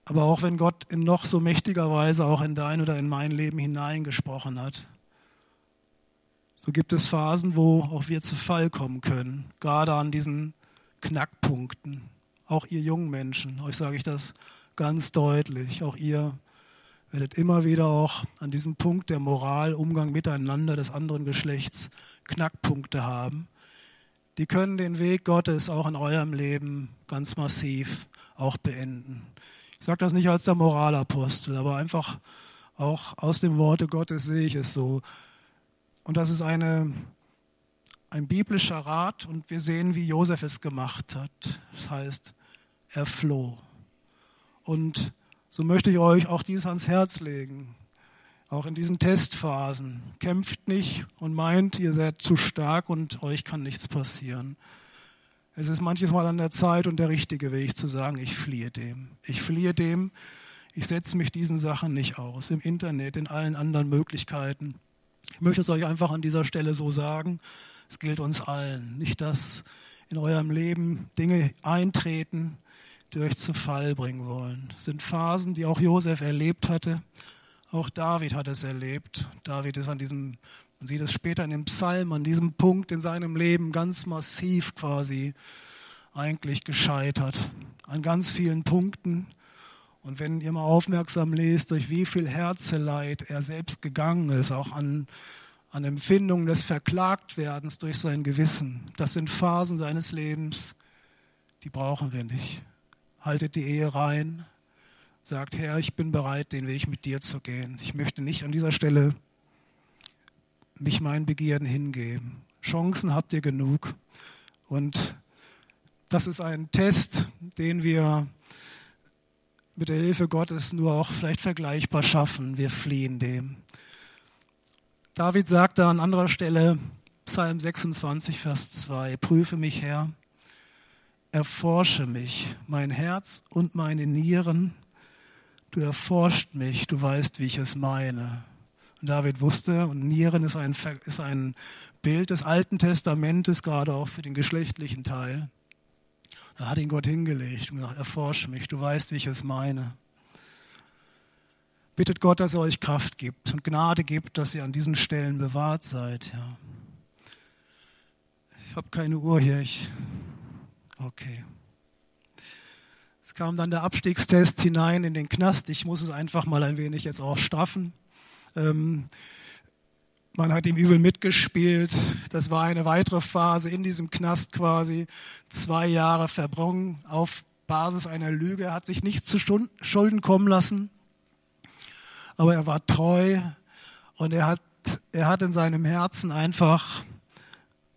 Aber auch wenn Gott in noch so mächtiger Weise auch in dein oder in mein Leben hineingesprochen hat, so gibt es Phasen, wo auch wir zu Fall kommen können, gerade an diesen Knackpunkten. Auch ihr jungen Menschen, euch sage ich das ganz deutlich, auch ihr werdet immer wieder auch an diesem Punkt der Moral, Umgang miteinander des anderen Geschlechts Knackpunkte haben. Die können den Weg Gottes auch in eurem Leben ganz massiv auch beenden. Ich sage das nicht als der Moralapostel, aber einfach auch aus dem Worte Gottes sehe ich es so. Und das ist eine, ein biblischer Rat und wir sehen, wie Josef es gemacht hat. Das heißt, er floh. Und so möchte ich euch auch dies ans Herz legen. Auch in diesen Testphasen. Kämpft nicht und meint, ihr seid zu stark und euch kann nichts passieren. Es ist manches Mal an der Zeit und der richtige Weg zu sagen, ich fliehe dem. Ich fliehe dem. Ich setze mich diesen Sachen nicht aus. Im Internet, in allen anderen Möglichkeiten. Ich möchte es euch einfach an dieser Stelle so sagen. Es gilt uns allen. Nicht, dass in eurem Leben Dinge eintreten, die euch zu Fall bringen wollen. Es sind Phasen, die auch Josef erlebt hatte. Auch David hat es erlebt. David ist an diesem, man sieht es später in dem Psalm, an diesem Punkt in seinem Leben ganz massiv quasi eigentlich gescheitert. An ganz vielen Punkten. Und wenn ihr mal aufmerksam lest, durch wie viel Herzeleid er selbst gegangen ist, auch an, an Empfindungen des Verklagtwerdens durch sein Gewissen, das sind Phasen seines Lebens, die brauchen wir nicht. Haltet die Ehe rein, sagt, Herr, ich bin bereit, den Weg mit dir zu gehen. Ich möchte nicht an dieser Stelle mich meinen Begierden hingeben. Chancen habt ihr genug. Und das ist ein Test, den wir mit der Hilfe Gottes nur auch vielleicht vergleichbar schaffen. Wir fliehen dem. David sagt da an anderer Stelle, Psalm 26, Vers 2, prüfe mich, Herr, erforsche mich, mein Herz und meine Nieren. Du erforscht mich, du weißt, wie ich es meine. Und David wusste, und Nieren ist ein, ist ein Bild des Alten Testamentes, gerade auch für den geschlechtlichen Teil. Da hat ihn Gott hingelegt und gesagt, erforsche mich, du weißt, wie ich es meine. Bittet Gott, dass er euch Kraft gibt und Gnade gibt, dass ihr an diesen Stellen bewahrt seid. Ja. Ich habe keine Uhr hier. Ich, okay. Es kam dann der Abstiegstest hinein in den Knast. Ich muss es einfach mal ein wenig jetzt auch straffen. Ähm, Man hat ihm übel mitgespielt. Das war eine weitere Phase in diesem Knast quasi. Zwei Jahre verbrochen auf Basis einer Lüge. Er hat sich nicht zu Schulden kommen lassen. Aber er war treu und er hat, er hat in seinem Herzen einfach,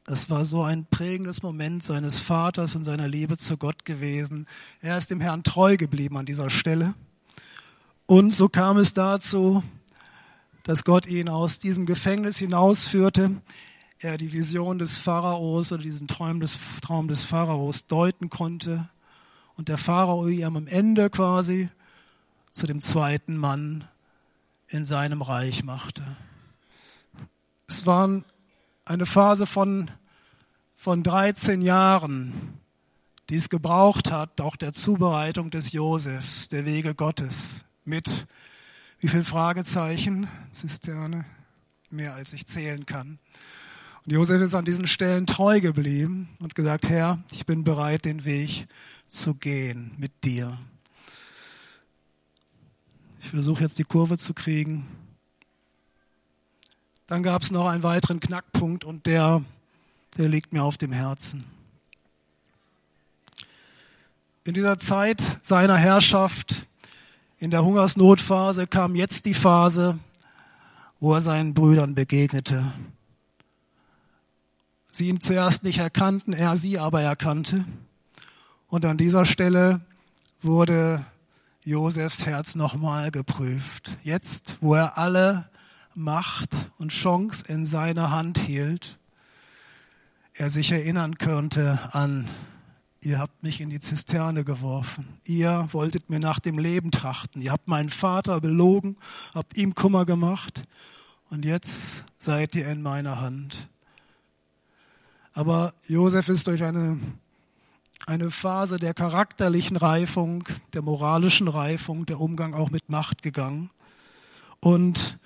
das war so ein prägendes Moment seines Vaters und seiner Liebe zu Gott gewesen. Er ist dem Herrn treu geblieben an dieser Stelle. Und so kam es dazu, dass Gott ihn aus diesem Gefängnis hinausführte, er die Vision des Pharaos oder diesen Traum des, Traum des Pharaos deuten konnte und der Pharao ihm am Ende quasi zu dem zweiten Mann in seinem Reich machte. Es war eine Phase von, von 13 Jahren, die es gebraucht hat, auch der Zubereitung des Josefs, der Wege Gottes, mit wie viele Fragezeichen? Zisterne, mehr als ich zählen kann. Und Josef ist an diesen Stellen treu geblieben und gesagt, Herr, ich bin bereit, den Weg zu gehen mit dir. Ich versuche jetzt die Kurve zu kriegen. Dann gab es noch einen weiteren Knackpunkt und der, der liegt mir auf dem Herzen. In dieser Zeit seiner Herrschaft in der Hungersnotphase kam jetzt die Phase, wo er seinen Brüdern begegnete. Sie ihn zuerst nicht erkannten, er sie aber erkannte. Und an dieser Stelle wurde Josefs Herz nochmal geprüft. Jetzt, wo er alle Macht und Chance in seiner Hand hielt, er sich erinnern könnte an Ihr habt mich in die Zisterne geworfen. Ihr wolltet mir nach dem Leben trachten. Ihr habt meinen Vater belogen, habt ihm Kummer gemacht. Und jetzt seid ihr in meiner Hand. Aber Josef ist durch eine, eine Phase der charakterlichen Reifung, der moralischen Reifung, der Umgang auch mit Macht gegangen. Und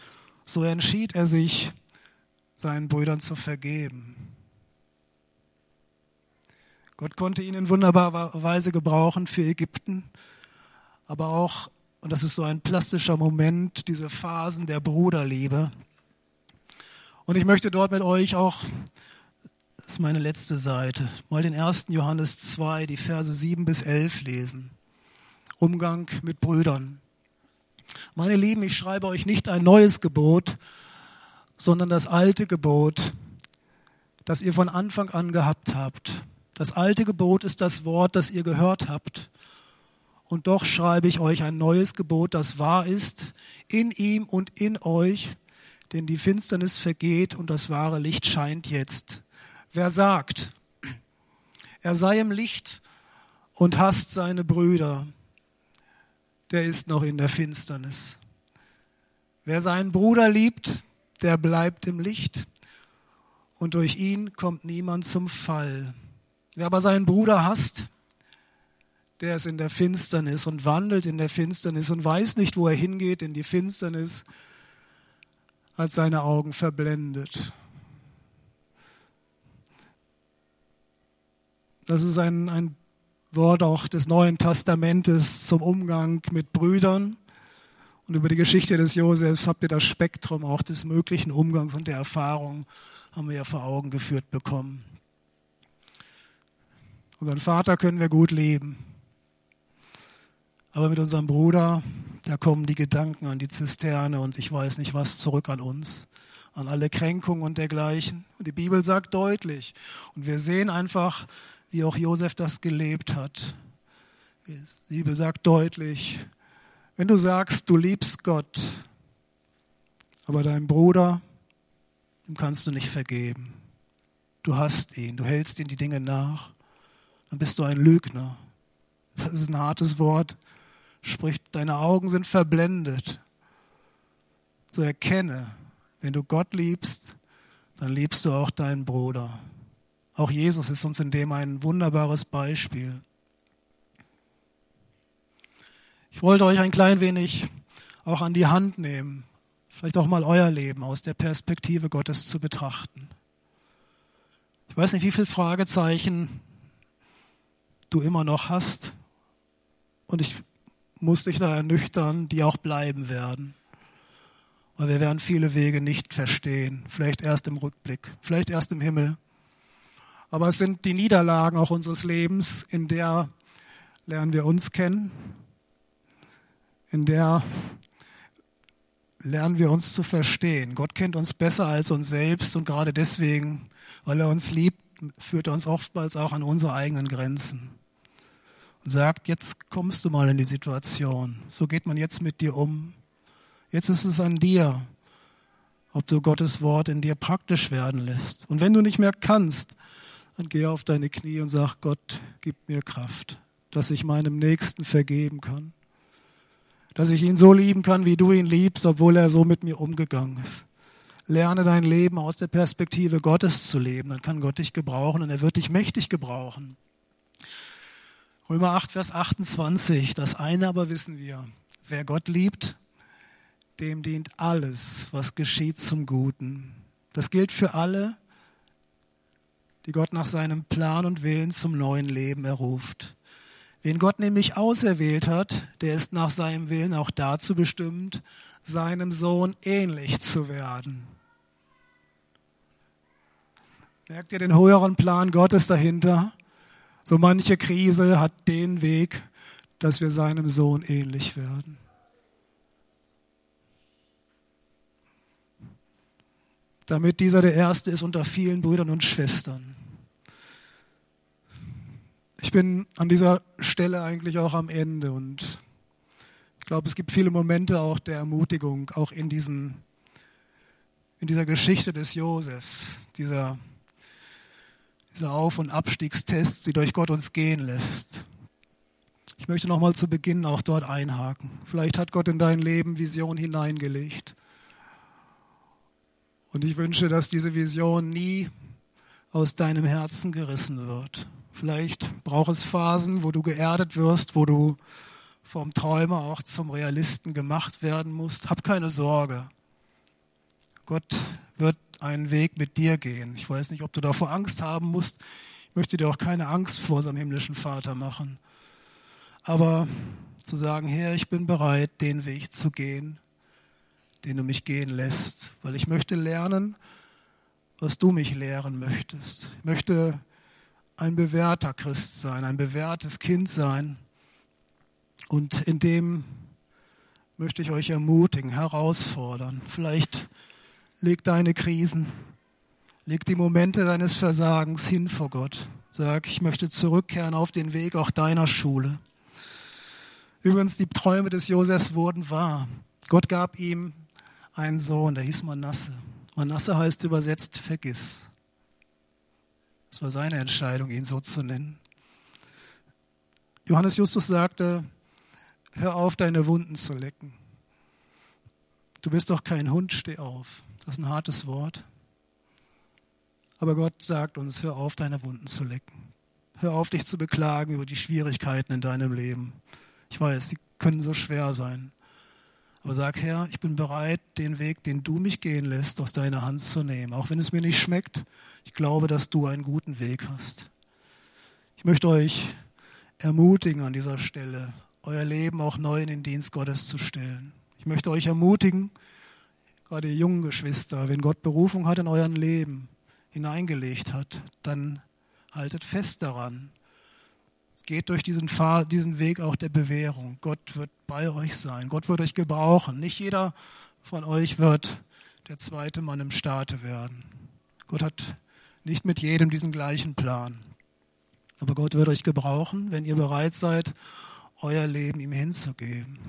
so entschied er sich, seinen Brüdern zu vergeben. Gott konnte ihn in wunderbarer Weise gebrauchen für Ägypten, aber auch, und das ist so ein plastischer Moment, diese Phasen der Bruderliebe. Und ich möchte dort mit euch auch, das ist meine letzte Seite, mal den 1. Johannes 2, die Verse 7 bis 11 lesen. Umgang mit Brüdern. Meine Lieben, ich schreibe euch nicht ein neues Gebot, sondern das alte Gebot, das ihr von Anfang an gehabt habt. Das alte Gebot ist das Wort, das ihr gehört habt. Und doch schreibe ich euch ein neues Gebot, das wahr ist, in ihm und in euch, denn die Finsternis vergeht und das wahre Licht scheint jetzt. Wer sagt, er sei im Licht und hasst seine Brüder, der ist noch in der Finsternis. Wer seinen Bruder liebt, der bleibt im Licht und durch ihn kommt niemand zum Fall. Wer aber seinen Bruder hasst, der ist in der Finsternis und wandelt in der Finsternis und weiß nicht, wo er hingeht, in die Finsternis, hat seine Augen verblendet. Das ist ein, ein Wort auch des Neuen Testamentes zum Umgang mit Brüdern. Und über die Geschichte des Josefs habt ihr das Spektrum auch des möglichen Umgangs und der Erfahrung haben wir ja vor Augen geführt bekommen. Unseren Vater können wir gut leben. Aber mit unserem Bruder, da kommen die Gedanken an die Zisterne und ich weiß nicht was zurück an uns, an alle Kränkungen und dergleichen. Und die Bibel sagt deutlich. Und wir sehen einfach, wie auch Josef das gelebt hat. Die Bibel sagt deutlich, wenn du sagst, du liebst Gott, aber deinem Bruder, dem kannst du nicht vergeben. Du hast ihn, du hältst ihm die Dinge nach dann bist du ein Lügner. Das ist ein hartes Wort. Sprich, deine Augen sind verblendet. So erkenne, wenn du Gott liebst, dann liebst du auch deinen Bruder. Auch Jesus ist uns in dem ein wunderbares Beispiel. Ich wollte euch ein klein wenig auch an die Hand nehmen, vielleicht auch mal euer Leben aus der Perspektive Gottes zu betrachten. Ich weiß nicht, wie viele Fragezeichen du immer noch hast. Und ich muss dich da ernüchtern, die auch bleiben werden. weil wir werden viele Wege nicht verstehen, vielleicht erst im Rückblick, vielleicht erst im Himmel. Aber es sind die Niederlagen auch unseres Lebens, in der lernen wir uns kennen, in der lernen wir uns zu verstehen. Gott kennt uns besser als uns selbst und gerade deswegen, weil er uns liebt, führt er uns oftmals auch an unsere eigenen Grenzen und sagt, jetzt kommst du mal in die Situation. So geht man jetzt mit dir um. Jetzt ist es an dir, ob du Gottes Wort in dir praktisch werden lässt. Und wenn du nicht mehr kannst, dann geh auf deine Knie und sag, Gott, gib mir Kraft, dass ich meinem Nächsten vergeben kann. Dass ich ihn so lieben kann, wie du ihn liebst, obwohl er so mit mir umgegangen ist. Lerne dein Leben aus der Perspektive Gottes zu leben, dann kann Gott dich gebrauchen und er wird dich mächtig gebrauchen. Römer 8, Vers 28, das eine aber wissen wir, wer Gott liebt, dem dient alles, was geschieht zum Guten. Das gilt für alle, die Gott nach seinem Plan und Willen zum neuen Leben erruft. Wen Gott nämlich auserwählt hat, der ist nach seinem Willen auch dazu bestimmt, seinem Sohn ähnlich zu werden. Merkt ihr den höheren Plan Gottes dahinter? So manche Krise hat den Weg, dass wir seinem Sohn ähnlich werden. Damit dieser der Erste ist unter vielen Brüdern und Schwestern. Ich bin an dieser Stelle eigentlich auch am Ende und ich glaube, es gibt viele Momente auch der Ermutigung, auch in diesem, in dieser Geschichte des Josefs, dieser dieser Auf- und Abstiegstest, die durch Gott uns gehen lässt. Ich möchte nochmal zu Beginn auch dort einhaken. Vielleicht hat Gott in dein Leben Vision hineingelegt. Und ich wünsche, dass diese Vision nie aus deinem Herzen gerissen wird. Vielleicht braucht es Phasen, wo du geerdet wirst, wo du vom Träumer auch zum Realisten gemacht werden musst. Hab keine Sorge. Gott wird einen Weg mit dir gehen. Ich weiß nicht, ob du davor Angst haben musst. Ich möchte dir auch keine Angst vor unserem himmlischen Vater machen. Aber zu sagen, Herr, ich bin bereit, den Weg zu gehen, den du mich gehen lässt, weil ich möchte lernen, was du mich lehren möchtest. Ich möchte ein bewährter Christ sein, ein bewährtes Kind sein. Und in dem möchte ich euch ermutigen, herausfordern. Vielleicht Leg deine Krisen, leg die Momente deines Versagens hin vor Gott. Sag, ich möchte zurückkehren auf den Weg auch deiner Schule. Übrigens, die Träume des Josefs wurden wahr. Gott gab ihm einen Sohn, der hieß Manasse. Manasse heißt übersetzt vergiss. Es war seine Entscheidung, ihn so zu nennen. Johannes Justus sagte, hör auf, deine Wunden zu lecken. Du bist doch kein Hund, steh auf. Das ist ein hartes Wort. Aber Gott sagt uns, hör auf, deine Wunden zu lecken. Hör auf, dich zu beklagen über die Schwierigkeiten in deinem Leben. Ich weiß, sie können so schwer sein. Aber sag, Herr, ich bin bereit, den Weg, den du mich gehen lässt, aus deiner Hand zu nehmen. Auch wenn es mir nicht schmeckt, ich glaube, dass du einen guten Weg hast. Ich möchte euch ermutigen an dieser Stelle, euer Leben auch neu in den Dienst Gottes zu stellen. Ich möchte euch ermutigen, gerade ihr jungen Geschwister, wenn Gott Berufung hat in euren Leben, hineingelegt hat, dann haltet fest daran. Geht durch diesen, Pfad, diesen Weg auch der Bewährung. Gott wird bei euch sein. Gott wird euch gebrauchen. Nicht jeder von euch wird der zweite Mann im Staate werden. Gott hat nicht mit jedem diesen gleichen Plan. Aber Gott wird euch gebrauchen, wenn ihr bereit seid, euer Leben ihm hinzugeben.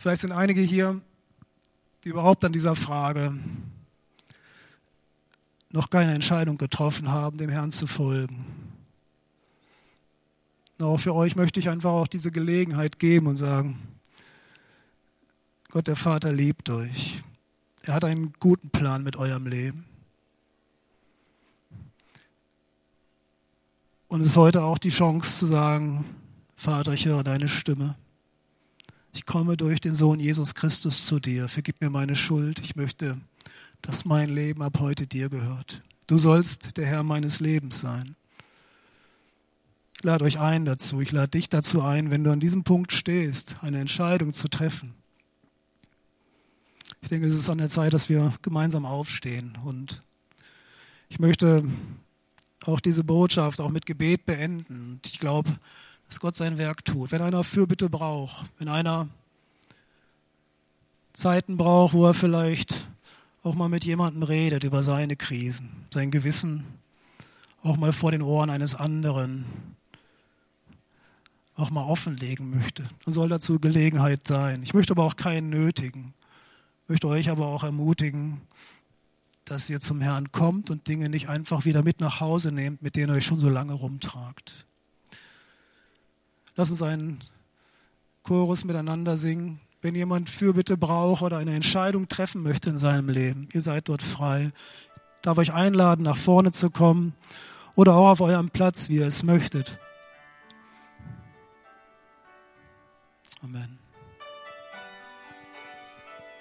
Vielleicht sind einige hier, die überhaupt an dieser Frage noch keine Entscheidung getroffen haben, dem Herrn zu folgen. Auch für euch möchte ich einfach auch diese Gelegenheit geben und sagen, Gott der Vater liebt euch. Er hat einen guten Plan mit eurem Leben. Und es ist heute auch die Chance zu sagen, Vater, ich höre deine Stimme. Ich komme durch den Sohn Jesus Christus zu dir. Vergib mir meine Schuld. Ich möchte, dass mein Leben ab heute dir gehört. Du sollst der Herr meines Lebens sein. Ich lade euch ein dazu. Ich lade dich dazu ein, wenn du an diesem Punkt stehst, eine Entscheidung zu treffen. Ich denke, es ist an der Zeit, dass wir gemeinsam aufstehen. Und ich möchte auch diese Botschaft auch mit Gebet beenden. Ich glaube, dass Gott sein Werk tut. Wenn einer Fürbitte braucht, wenn einer Zeiten braucht, wo er vielleicht auch mal mit jemandem redet über seine Krisen, sein Gewissen, auch mal vor den Ohren eines anderen, auch mal offenlegen möchte, dann soll dazu Gelegenheit sein. Ich möchte aber auch keinen nötigen, möchte euch aber auch ermutigen, dass ihr zum Herrn kommt und Dinge nicht einfach wieder mit nach Hause nehmt, mit denen ihr euch schon so lange rumtragt. Lass uns einen Chorus miteinander singen. Wenn jemand Fürbitte braucht oder eine Entscheidung treffen möchte in seinem Leben, ihr seid dort frei. Ich darf euch einladen, nach vorne zu kommen oder auch auf eurem Platz, wie ihr es möchtet. Amen.